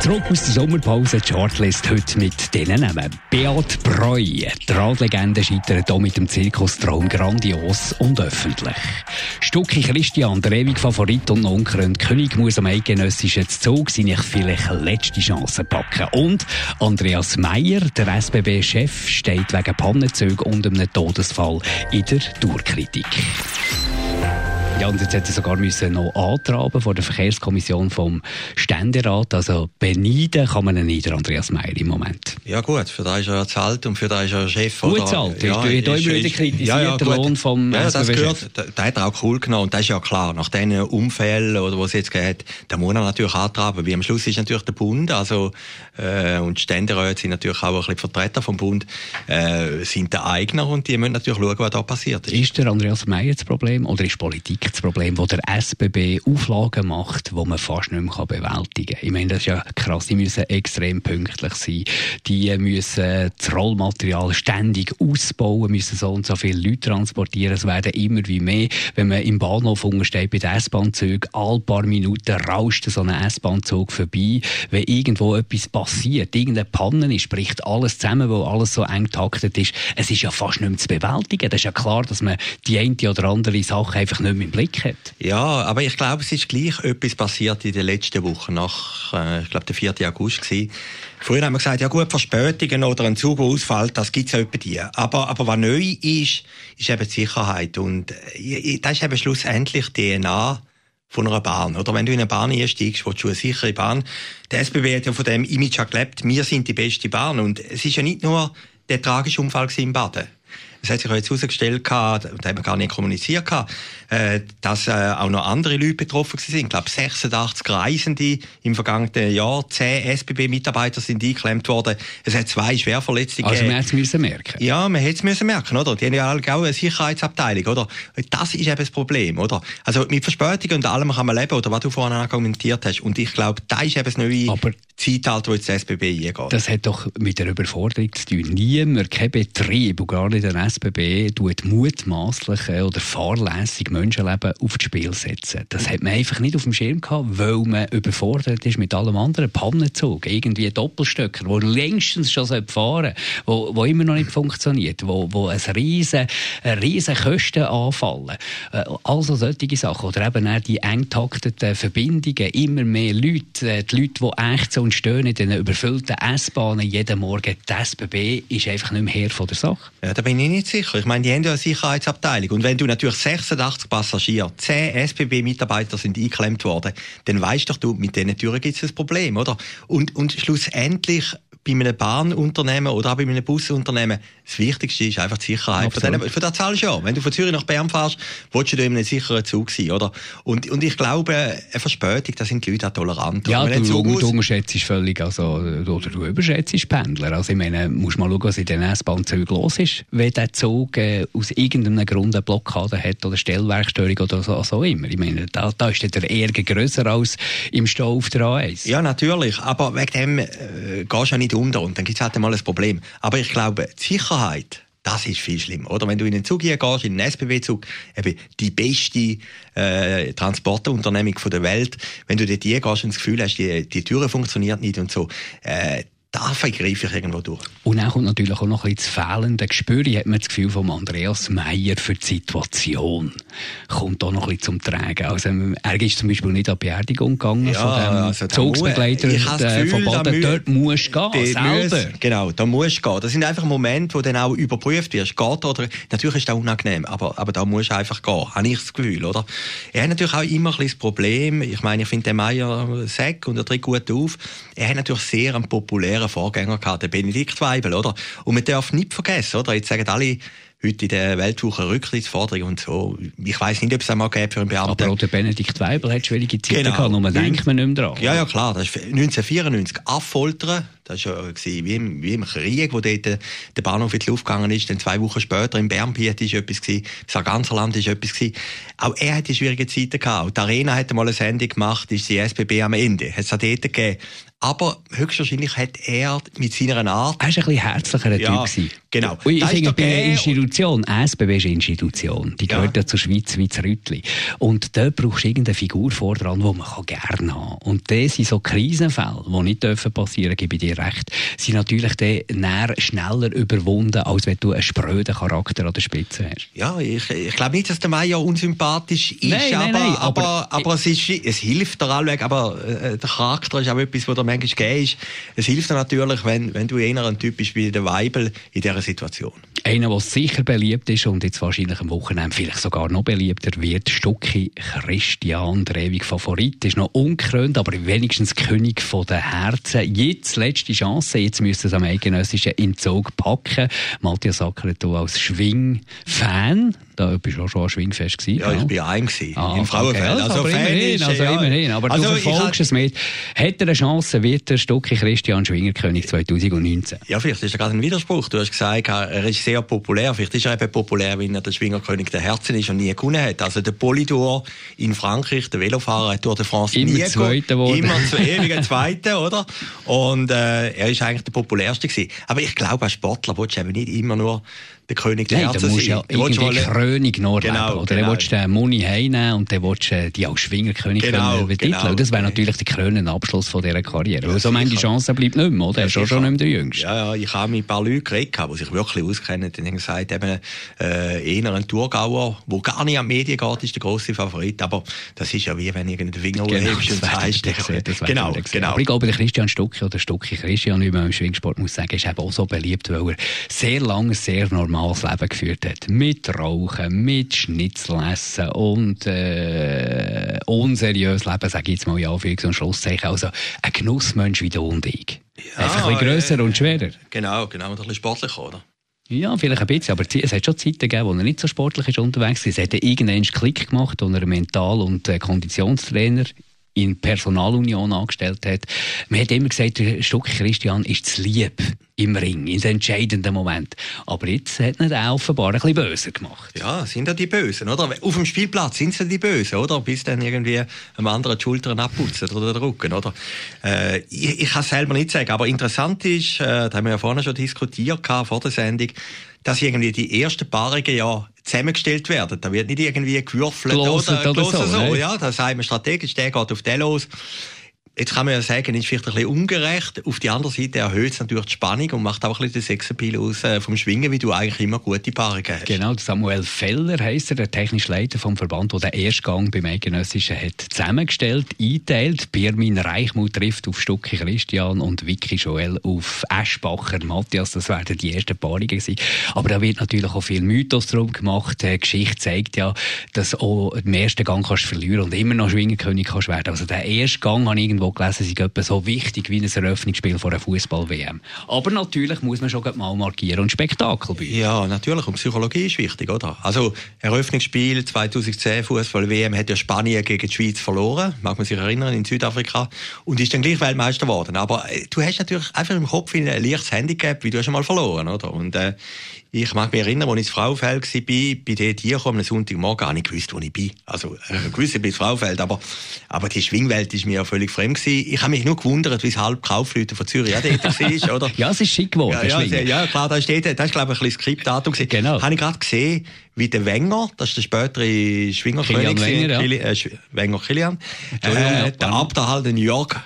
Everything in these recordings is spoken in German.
Zurück aus der Sommerpause, Chartlist heute mit diesen Namen. Beat Breu, die Radlegende scheitert hier mit dem Zirkustraum grandios und öffentlich. Stucki Christian, der ewige Favorit und unkrönte König, muss am eidgenössischen Zug seine vielleicht letzte Chance packen. Und Andreas Meyer, der SBB-Chef, steht wegen Pannenzüge und einem Todesfall in der Tourkritik. Ja, und jetzt hätte er sogar müssen noch antraben vor der Verkehrskommission vom Ständerat. Also beneiden kann man ihn nicht, Andreas Meyer, im Moment. Ja gut, für da ist er ja alt und für da ist er Chef. Gut zu alt, ja, du hast immer wieder kritisiert, ja, ja, der Lohn vom Ja, das gehört, da hat auch cool genommen und das ist ja klar, nach diesen Unfällen oder was es jetzt geht, da muss er natürlich antraben, wie am Schluss ist natürlich der Bund, also äh, und die Ständeräte sind natürlich auch ein bisschen Vertreter vom Bund, äh, sind der Eigner und die müssen natürlich schauen, was da passiert ist. Ist der Andreas Meyer das Problem oder ist Politik das Problem, wo der SBB Auflagen macht, wo man fast nicht mehr bewältigen kann. Ich meine, das ist ja krass. Die müssen extrem pünktlich sein. Die müssen das Rollmaterial ständig ausbauen, müssen so und so viele Leute transportieren. Es werden immer wie mehr. Wenn man im Bahnhof untersteht bei den S-Bahn-Zügen, alle paar Minuten rauscht so ein S-Bahn-Zug vorbei. Wenn irgendwo etwas passiert, irgendeine Panne ist, bricht alles zusammen, weil alles so eng taktet ist. Es ist ja fast nicht mehr zu bewältigen. Das ist ja klar, dass man die eine oder andere Sache einfach nicht mehr im Blick hat. Ja, aber ich glaube, es ist gleich etwas passiert in den letzten Wochen, nach, äh, ich glaube, der 4. August gewesen. Früher haben wir gesagt, ja gut, Verspätungen oder ein Zug, der ausfällt, das gibt's ja etwa die. Aber, aber was neu ist, ist eben die Sicherheit. Und äh, das ist eben schlussendlich die DNA von einer Bahn. Oder wenn du in eine Bahn einsteigst, willst du eine sichere Bahn. Der SBB hat ja von dem Image gelebt, wir sind die beste Bahn. Und es ist ja nicht nur der tragische Unfall in Baden. Es hat sich jetzt herausgestellt, da haben wir gar nicht kommuniziert, äh, dass äh, auch noch andere Leute betroffen sind. Ich glaube, 86 Reisende im vergangenen Jahr, 10 SBB-Mitarbeiter sind eingeklemmt worden. Es hat zwei Schwerverletzte Also man hätte es müssen merken. Ja, man hätte es müssen merken, oder? Die haben ja auch eine Sicherheitsabteilung, oder? Das ist eben das Problem, oder? Also mit Verspätungen und allem kann man leben, oder was du vorhin argumentiert hast. Und ich glaube, da ist eben das neue Aber Zeitalter, wo jetzt das SBB eingeht. Das hat doch mit der Überforderung zu tun. Niemand, kein Betrieb, und gar nicht der SBB, tut mutmaßlich oder fahrlässig Menschenleben aufs Spiel setzen. Das hat man einfach nicht auf dem Schirm gehabt, weil man überfordert ist mit allem anderen. Pannenzug, irgendwie Doppelstöcker, wo längstens schon fahren wo, wo immer noch nicht funktioniert, wo, wo ein riesen, riesen Kosten anfallen. Äh, also solche Sachen. Oder eben auch die eng takteten Verbindungen, immer mehr Leute, äh, die Leute, die echt so stöhnen in den überfüllten S-Bahnen jeden Morgen. Die SBB ist einfach nicht mehr Herr von der Sache. Ja, da bin ich nicht sicher. Ich meine, die haben ja eine Sicherheitsabteilung. Und wenn du natürlich 86 Passagiere, 10 SBB-Mitarbeiter sind eingeklemmt worden, dann weißt doch du, mit diesen Türen gibt es ein Problem, oder? Und, und schlussendlich bei einem Bahnunternehmen oder auch bei einem Busunternehmen, das Wichtigste ist einfach die Sicherheit. Für, den, für das zahlst du ja. Wenn du von Zürich nach Bern fährst, willst du in einem sicheren Zug sein, oder? Und, und ich glaube, eine Verspätung, da sind die Leute auch tolerant. Ja, du, du, du unterschätzt völlig, also, oder du überschätzt Pendler. Also ich meine, musst mal schauen, was in den S-Bahn-Zügen los ist, wenn der Zug äh, aus irgendeinem Grund eine Blockade hat oder Stellwerkstörung oder so, so immer. Ich meine, da, da ist der Ärger grösser als im Stau auf der A1. Ja, natürlich. Aber wegen dem äh, gehst du ja nicht unter und dann gibt es halt mal ein Problem. Aber ich glaube, die Sicherheit, das ist viel schlimmer. Oder wenn du in einen Zug gehst, in einen SBB-Zug, eben die beste äh, Transportunternehmung der Welt, wenn du dort hier gehst und das Gefühl hast, die, die Türe funktioniert nicht und so, äh, da vergreife ich irgendwo durch. Und dann kommt natürlich auch noch ein bisschen das fehlende Gespür, hat man das Gefühl von Andreas Meyer für die Situation. Kommt auch noch ein bisschen zum Tragen. Also, er ist zum Beispiel nicht an die Beerdigung gegangen ja, von dem also Zugsbegleiter Gefühl, von Baden. Dort musst du gehen, selber. Muss, genau, da musst du gehen. Das sind einfach Momente, wo dann auch überprüft wirst. Geht oder, natürlich ist das unangenehm, aber, aber da musst du einfach gehen. Habe ich das Gefühl, oder? Er hat natürlich auch immer ein bisschen das Problem, ich meine, ich finde den Meyer Sack und er tritt gut auf. Er hat natürlich sehr einen populären populären Vorgänger gehabt, der Benedikt Weibel, oder? Und man darf nicht vergessen, oder? Jetzt sagen alle, heute in der Weltwoche Rücktrittsforderung und so. Ich weiß nicht, ob es einmal gäbe für einen Beamten. Aber auch der Benedikt Weibel hat schwierige Zeiten genau. gehabt, nur denkt man nicht mehr dran. Ja, ja, klar. Das ist 1994 Affoltern, Das war ja wie im, wie im Krieg, wo dort der Bahnhof in die Luft gegangen ist. Dann zwei Wochen später im Bernbiet ist etwas gewesen. Im Sarganserland ist etwas gewesen. Auch er hat die schwierigen Zeiten gehabt. Auch die Arena hat mal eine Sendung gemacht, ist die SBB am Ende. Hat es auch dort gegeben. Aber höchstwahrscheinlich hat er mit seiner Art... Er war ein bisschen herzlicher ja, Typ. Genau. Und ich finde, bei einer Institution, SBB ist eine Institution, die gehört ja, ja zur Schweiz wie zu Rüttli. Und dort brauchst du irgendeine Figur vor dran, die man gerne haben kann. Und das sind so Krisenfälle, die nicht dürfen passieren, gebe ich dir recht, sind natürlich dann schneller überwunden, als wenn du einen spröden Charakter an der Spitze hast. Ja, ich, ich glaube nicht, dass der Meier unsympathisch ist, nein, aber, nein, nein, aber, aber, aber es, ist, es hilft dir allweg, aber äh, der Charakter ist auch etwas, was manchmal gegeben ist. Es hilft natürlich, wenn, wenn du eher ein Typ bist wie der Weibel in dieser Situation. Einer, der sicher beliebt ist und jetzt wahrscheinlich am Wochenende vielleicht sogar noch beliebter wird, Stucki Christian, der ewige Favorit, ist noch unkrönt, aber wenigstens König der Herzen. Jetzt letzte Chance, jetzt müsste es am eidgenössischen Entzug packen. Matthias Acker als Schwing-Fan da bist du auch schon Schwingfest gewesen. Ja, ich war ein gewesen, ah, im Frauenfeld. Okay. Also, aber immerhin, also ja. immerhin. Aber also, du verfolgst es mit. Hat er eine Chance, wird der Stucki Christian Schwingerkönig 2019? Ja, vielleicht ist er gerade ein Widerspruch. Du hast gesagt, er ist sehr populär. Vielleicht ist er eben populär, weil er der Schwingerkönig der Herzen ist und nie gewonnen hat. Also der Polydor in Frankreich, der Velofahrer, hat Tour de France immer nie Zweiter wurde. Immer zu ewigen Zweiter, oder? Und äh, er ist eigentlich der populärste gewesen. Aber ich glaube, als Sportler willst du eben nicht immer nur der König der Nein, Herzen sein. Ja du willst die Krönung noch genau, Oder genau. dann willst du den Muni heimnehmen und dann willst du die als Schwingerkönig genau. Genau. Das wäre natürlich der krönende Abschluss von dieser Karriere. Ja, Weil so manche Chancen bleibt nicht mehr, oder? Er ist schon, schon nicht mehr der Jüngste. Ja, ja, ich habe mit ein paar Leuten geredet, die sich wirklich auskennen. Die haben gesagt, eben, äh, eher ein Tourgauer, der gar nicht an die Medien geht, ist der grosse Favorit. Aber das ist ja wie, wenn den Finger genau, hebst und sagst, genau, genau. Aber ich glaube, der Christian Stucki oder Stucki Christian, wie man im Schwingsport muss sagen, ist eben auch so beliebt, weil er sehr lange, sehr normales Leben geführt hat. Mit Rauchen, mit Schnitzelessen und äh, unseriös Leben, sage ich jetzt mal in Anführungs- und Schlusszeichen. Also ein Genussmensch wie du und ich. Ja, Einfach ein bisschen grösser äh, und schwerer. Genau, genau. Und ein bisschen sportlicher, oder? Ja, vielleicht ein bisschen, aber es hat schon Zeiten gegeben, wo er nicht so sportlich ist unterwegs war. Es hat irgendeinen Klick gemacht, wo er Mental- und äh, Konditionstrainer in Personalunion angestellt hat. Man hat immer gesagt, der Stuck Christian ist zu lieb im Ring, in den entscheidenden Moment. Aber jetzt hat er offenbar ein bisschen böse gemacht. Ja, sind ja die Bösen, oder? Auf dem Spielplatz sind sie die Bösen, oder? Bis dann irgendwie einem anderen die Schultern abputzen oder den Rücken, oder? Äh, ich, ich kann es selber nicht sagen, aber interessant ist, äh, da haben wir ja vorhin schon diskutiert vor der Sendung, dass irgendwie die ersten Paarungen ja zusammengestellt werden. Da wird nicht irgendwie gewürfelt Gloset oder, oder so. so. Ne? Ja, da sagen wir strategisch, der geht auf den los. Jetzt kann man ja sagen, ist vielleicht ein bisschen ungerecht. Auf der anderen Seite erhöht es natürlich die Spannung und macht auch ein bisschen den Sexappeal aus äh, vom Schwingen, wie du eigentlich immer gute Paarungen hast. Genau, Samuel Feller heisst er, der technische Leiter vom Verband, der den Erstgang beim Eidgenössischen hat zusammengestellt, einteilt. Birmin Reichmuth trifft auf Stucki Christian und Vicky Joel auf Eschbacher Matthias. Das werden die ersten Paarungen gewesen. Aber da wird natürlich auch viel Mythos drum gemacht. Die Geschichte zeigt ja, dass auch im ersten Gang kannst verlieren und immer noch Schwingerkönig kannst werden. Also der erste Gang habe irgendwo gelesen, sind etwa so wichtig wie ein Eröffnungsspiel vor einer Fußball-WM. Aber natürlich muss man schon mal markieren und Spektakel bieten. Ja, natürlich. Und Psychologie ist wichtig, oder? Also, Eröffnungsspiel 2010 Fußball-WM hat ja Spanien gegen die Schweiz verloren. Mag man sich erinnern, in Südafrika. Und ist dann gleich Weltmeister geworden. Aber äh, du hast natürlich einfach im Kopf ein leichtes Handicap, wie du schon mal verloren, oder? Und, äh, ich mag mich erinnern, als ich ins Fraufeld war, bin dort hier am Sonntagmorgen, gar nicht gewusst, wo ich bin. Also, ich wusste, ich bin ins Fraufeld, aber, aber die Schwingwelt ist mir ja völlig fremd gewesen. Ich habe mich nur gewundert, wie es halb Kaufleute von Zürich auch dort war, oder? ja, es ist schick geworden, ja, ja, ja, klar, da steht, das ist, glaube ich, ein bisschen Skriptdatum gewesen. Genau. Habe ich gerade gesehen, wie der Wenger, das ist der spätere Schwingerkönig, Wenger, ja. äh, Wenger Kilian, äh, der Abderhalt in New York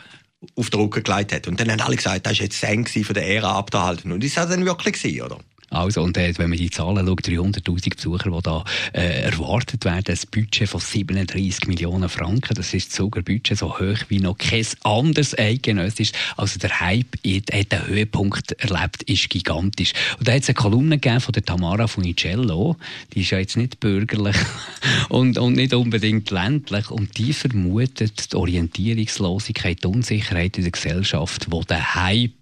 auf den Rücken gelegt hat. Und dann haben alle gesagt, das ist jetzt Seng von der Ära Abderhalten. Und das war dann wirklich gewesen, oder? Also, und äh, wenn man die Zahlen schaut, 300.000 Besucher, die da äh, erwartet werden, ein Budget von 37 Millionen Franken, das ist sogar Budget so hoch wie noch kein anderes eidgenössisch. Also der Hype hat den Höhepunkt erlebt, ist gigantisch. Und da hat es eine Kolumne gegeben von der Tamara Funicello, die ist ja jetzt nicht bürgerlich und, und nicht unbedingt ländlich, und die vermutet die Orientierungslosigkeit, die Unsicherheit in der Gesellschaft, die den Hype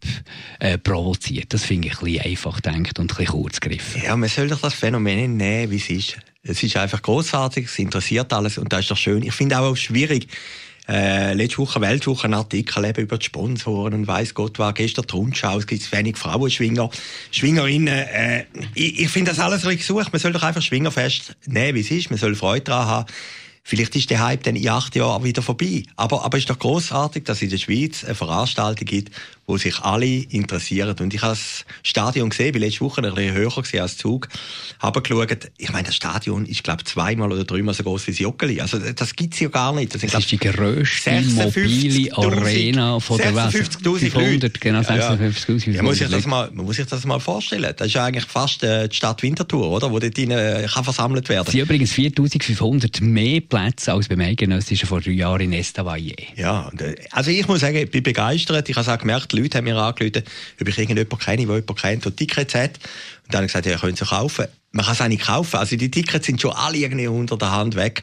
äh, provoziert. Das finde ich ein bisschen einfach denkt und bisschen kurz gegriffen. Ja, man soll doch das Phänomen nehmen, wie es ist. Es ist einfach großartig, es interessiert alles und das ist doch schön. Ich finde auch schwierig, Äh, letzte Woche Weltwoche ein Artikel eben über die Sponsoren und weiss Gott war gestern die Rundschau, es gibt wenig Frauenschwinger, Schwingerinnen. Äh, ich, ich finde das alles richtig gesucht. Man soll doch einfach Schwingerfest nehmen, wie es ist. Man soll Freude daran haben. Vielleicht ist der Hype dann in acht Jahren wieder vorbei. Aber, aber es ist doch großartig, dass es in der Schweiz eine Veranstaltung gibt, wo sich alle interessieren. Und ich habe das Stadion gesehen, bin letzte Woche ein bisschen höher gesehen als Zug, habe geschaut, ich meine, das Stadion ist, glaube ich, zweimal oder dreimal so groß wie das Joggeli. Also, das gibt es ja gar nicht. Das, das ist die grösste mobile Arena von der Welt. 56'000 genau, 56'000 ja. ja, muss ich das mal, Man muss sich das mal vorstellen. Das ist ja eigentlich fast äh, die Stadt Winterthur, oder? Wo dort äh, kann versammelt werden. Sind übrigens 4500 mehr Plätze als beim Eidgenössischen vor drei Jahren in Estavayer. Ja, äh, also ich muss sagen, ich bin begeistert. Ich habe auch gemerkt, Leute haben mir angerufen, ob ich irgendjemanden kenne, der jemanden kennt, der Tickets hat. Und dann habe ich gesagt, ja, können Sie kaufen. Man kann es auch nicht kaufen. Also die Tickets sind schon alle irgendwie unter der Hand weg.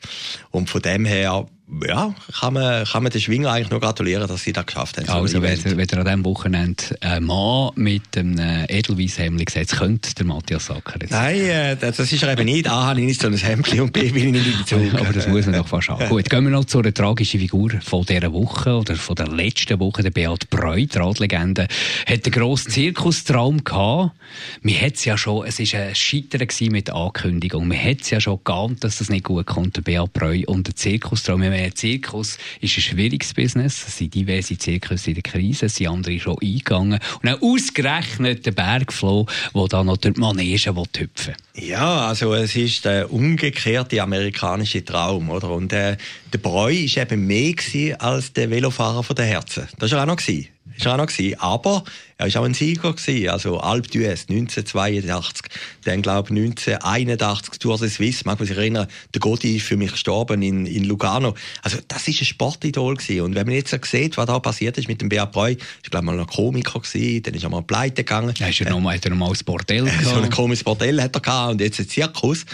Und von dem her ja, kann man, kann man den Schwinger eigentlich nur gratulieren, dass sie das geschafft haben. Also, wenn, wenn ihr an diesem Wochenende einen Mann mit einem Edelweisshemd sieht, könnte der Matthias Sacker jetzt. Nein, äh, das ist er eben nicht. A, habe ich nicht so ein Hemd und B, will ich nicht in Zug. Aber das muss man doch fast haben. Gut, gehen wir noch zu einer tragischen Figur von dieser Woche oder von der letzten Woche. Der Beat Breu, die Radlegende, hat einen grossen Zirkustraum gehabt. Man hat es ja schon, es war ein Scheitern mit der Ankündigung. Man hat es ja schon geahnt, dass das nicht gut kommt, der Beat Breu und der Zirkustraum ein Zirkus ist ein schwieriges Business. Es sind diverse Zirkus in der Krise, es sind andere schon eingegangen. Und auch ausgerechnet der Bergfloh, der da noch durch die Manege hüpfen Ja, also es ist der umgekehrte amerikanische Traum, oder? Und äh, der Breu war eben mehr als der Velofahrer von der Herzen. Das war auch noch. Gewesen. War auch noch. Gewesen. Aber er war auch ein Sieger. Gewesen. Also Alp d'Huez 1982. Dann, glaube ich, 1981 Tour de Suisse. Mag man sich erinnern, der Gotti ist für mich gestorben in, in Lugano. Also das ist ein Sportidol. Gewesen. Und wenn man jetzt sieht, was da passiert ist mit dem Beat Breu, ist, glaube ich, mal ein Komiker gewesen. Dann ist er mal pleite gegangen. Ja, ist er noch mal, hat er noch mal ein Bordell gehabt. So ein komisches Bordell hat er gehabt und jetzt ein Zirkus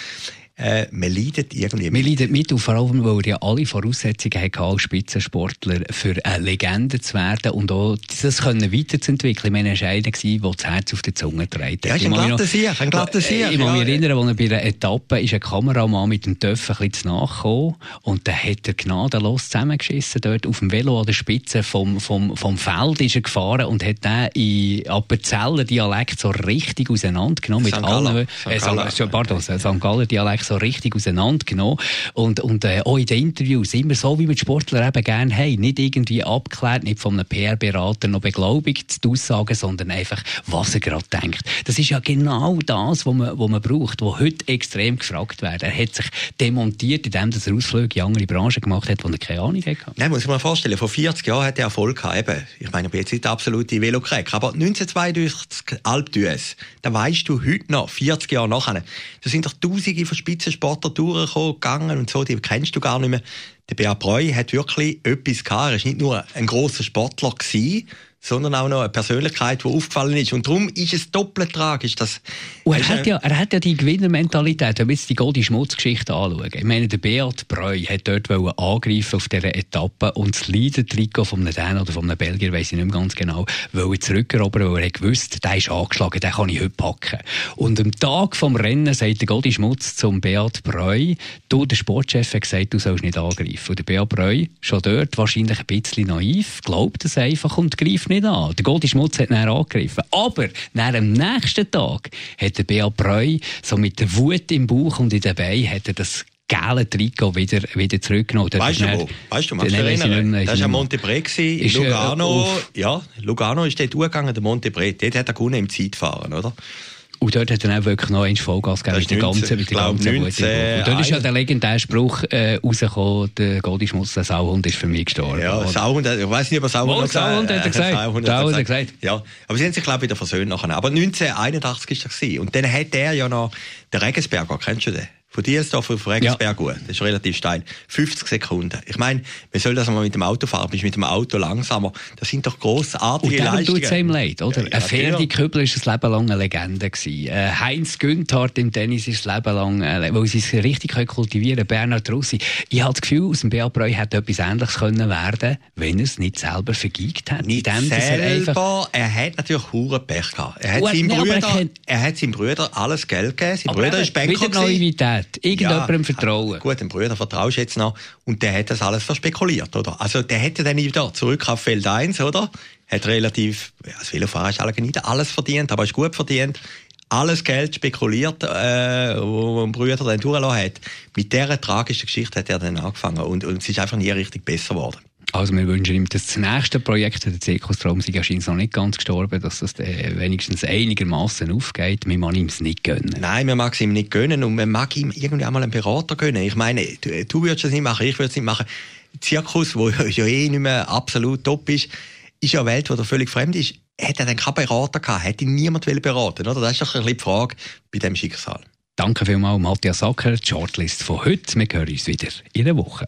äh, man leidet irgendwie mit. Man leidet mit, und vor allem, weil er ja alle Voraussetzungen hatte als Spitzensportler für eine Legende zu werden und auch das können weiterzuentwickeln. Ich meine, er war einer, der das Herz auf die Zunge trägt. Ja, ist ein glatter Sieg, ein glatter Sieg. Ich kann mich erinnern, als er bei einer Etappe ist ein Kameramann mit dem Töff ein bisschen nachgekommen und dann hat er gnadenlos zusammengeschissen dort auf dem Velo an der Spitze vom, vom, vom Feld ist er gefahren und hat den in Appenzeller Dialekt so richtig auseinandergenommen. Mit allen, äh, pardon, St. Galler Dialekt so richtig auseinandergenommen. Und, und äh, auch in den Interviews immer so, wie wir die Sportler eben gerne haben. Nicht irgendwie abgeklärt, nicht von einem PR-Berater noch beglaubigt, die Aussagen, sondern einfach, was er gerade denkt. Das ist ja genau das, was man, was man braucht, was heute extrem gefragt wird. Er hat sich demontiert, indem er Ausflüge in andere Branchen gemacht hat, wo er keine Ahnung hatte. Nein, muss ich mir vorstellen, vor 40 Jahren hat er Erfolg gehabt. Eben, ich meine, ich bin jetzt nicht der absolute Velocrack, aber 1932 Alp d'Huez, da weißt du heute noch, 40 Jahre nachher, da sind doch Tausende von Spitzensportler durchgegangen und so, die kennst du gar nicht mehr. Der Beat Breu hat wirklich etwas gehabt. Er war nicht nur ein großer Sportler gewesen, sondern auch noch eine Persönlichkeit, die aufgefallen ist. Und darum ist es doppelt tragisch. Dass, und er, hat ja, er hat ja die Gewinnermentalität, wenn wir jetzt die Goldi Schmutzgeschichte anschauen. Ich meine, der Beat Breu hat dort angreifen auf dieser Etappe und das Leader-Trikot von einem Dänen oder von einem Belgier, weiss ich nicht mehr ganz genau, wollte zurückerobern, weil er gewusst, der ist angeschlagen, den kann ich heute packen. Und am Tag vom Rennen sagt der Goldi Schmutz zum Beat Breu, du, der Sportchef hat gesagt, du sollst nicht angreifen. Und der Beat Breu, schon dort wahrscheinlich ein bisschen naiv, glaubt es einfach und greift nicht an. Der Goldi Schmutz hat dann angegriffen. Aber nach dem nächsten Tag hat der Beat Breu so mit der Wut im Bauch und in den Beinen hat er das gelbe Trikot wieder, wieder zurückgenommen. Weißt du wo? Weißt du, machst du erinnern? Das war Montebre in äh, Lugano. Äh, ja, Lugano ist dort gegangen, der Montebre. Dort hat er gewonnen im Zeitfahren, oder? Und dort hat er auch wirklich noch ein Vollgas gegeben mit der ganzen, mit der ganzen 19, Und dort ist ja der legendäre Spruch äh, rausgekommen, der Goldischmutz, der Sauhund ist für mich gestorben. Ja, Sauhund, ich weiß nicht, ob er Sauhund hat gesagt. Sauhund hat er gesagt. Sauhund hat er gesagt. Ja, aber sie haben sich, glaube ich, wieder versöhnt nachher. Aber 1981 war das. Und dann hat er ja noch, der Regensberger, kennst du den? Von Dielsdorf auf Regensberg ja. Das ist relativ steil. 50 Sekunden. Ich meine, man soll das mal mit dem Auto fahren, bist mit dem Auto langsamer. Das sind doch grossartige Und Leistungen. tut es einem leid, oder? Ja, ein Ferdi Köbler ist ein Leben lang eine Legende gewesen. Äh, Heinz Günthardt im Tennis ist ein Leben lang, äh, weil sie es richtig kultivieren können. Bernhard Russi. Ich habe das Gefühl, aus dem Beat Breu hätte etwas Ähnliches können werden, wenn er es nicht selber vergeigt hat. Nicht dem, selber. Er, er hat natürlich hure Pech gehabt. Er hat, seinem Brüder, er, er, hat seinem Brüder alles Geld gegeben. Sein Brüder ist Banker. Hat. Irgendjemandem ja, vertrauen. Gut, dem Bruder vertraust du jetzt noch. Und der hat das alles verspekuliert, oder? Also, der hätte dann wieder zurück auf Feld 1, oder? Hat relativ, ja, das Velofahrer ist alle nicht alles verdient, aber ist gut verdient. Alles Geld spekuliert, äh, wo ein Bruder dann durchgelassen hat. Mit dieser tragischen Geschichte hat er dann angefangen. Und, und es ist einfach nie richtig besser geworden. Also wir wünschen ihm, dass das nächste Projekt, der Zirkustraum, sei anscheinend noch nicht ganz gestorben, dass das wenigstens einigermaßen aufgeht. Wir mag ihm es nicht gönnen. Nein, wir mag es ihm nicht gönnen und man mag ihm irgendwie einmal einen Berater gönnen. Ich meine, du, du würdest es nicht machen, ich würde es nicht machen. Zirkus, wo ja eh nicht mehr absolut top ist, ist ja eine Welt, die da völlig fremd ist. Hätte er dann keinen Berater gehabt, hätte ihn niemand beraten oder? Das ist doch ein bisschen die Frage bei diesem Schicksal. Danke vielmals, Matthias Sacker. Die Shortlist von heute. Wir hören uns wieder in der Woche.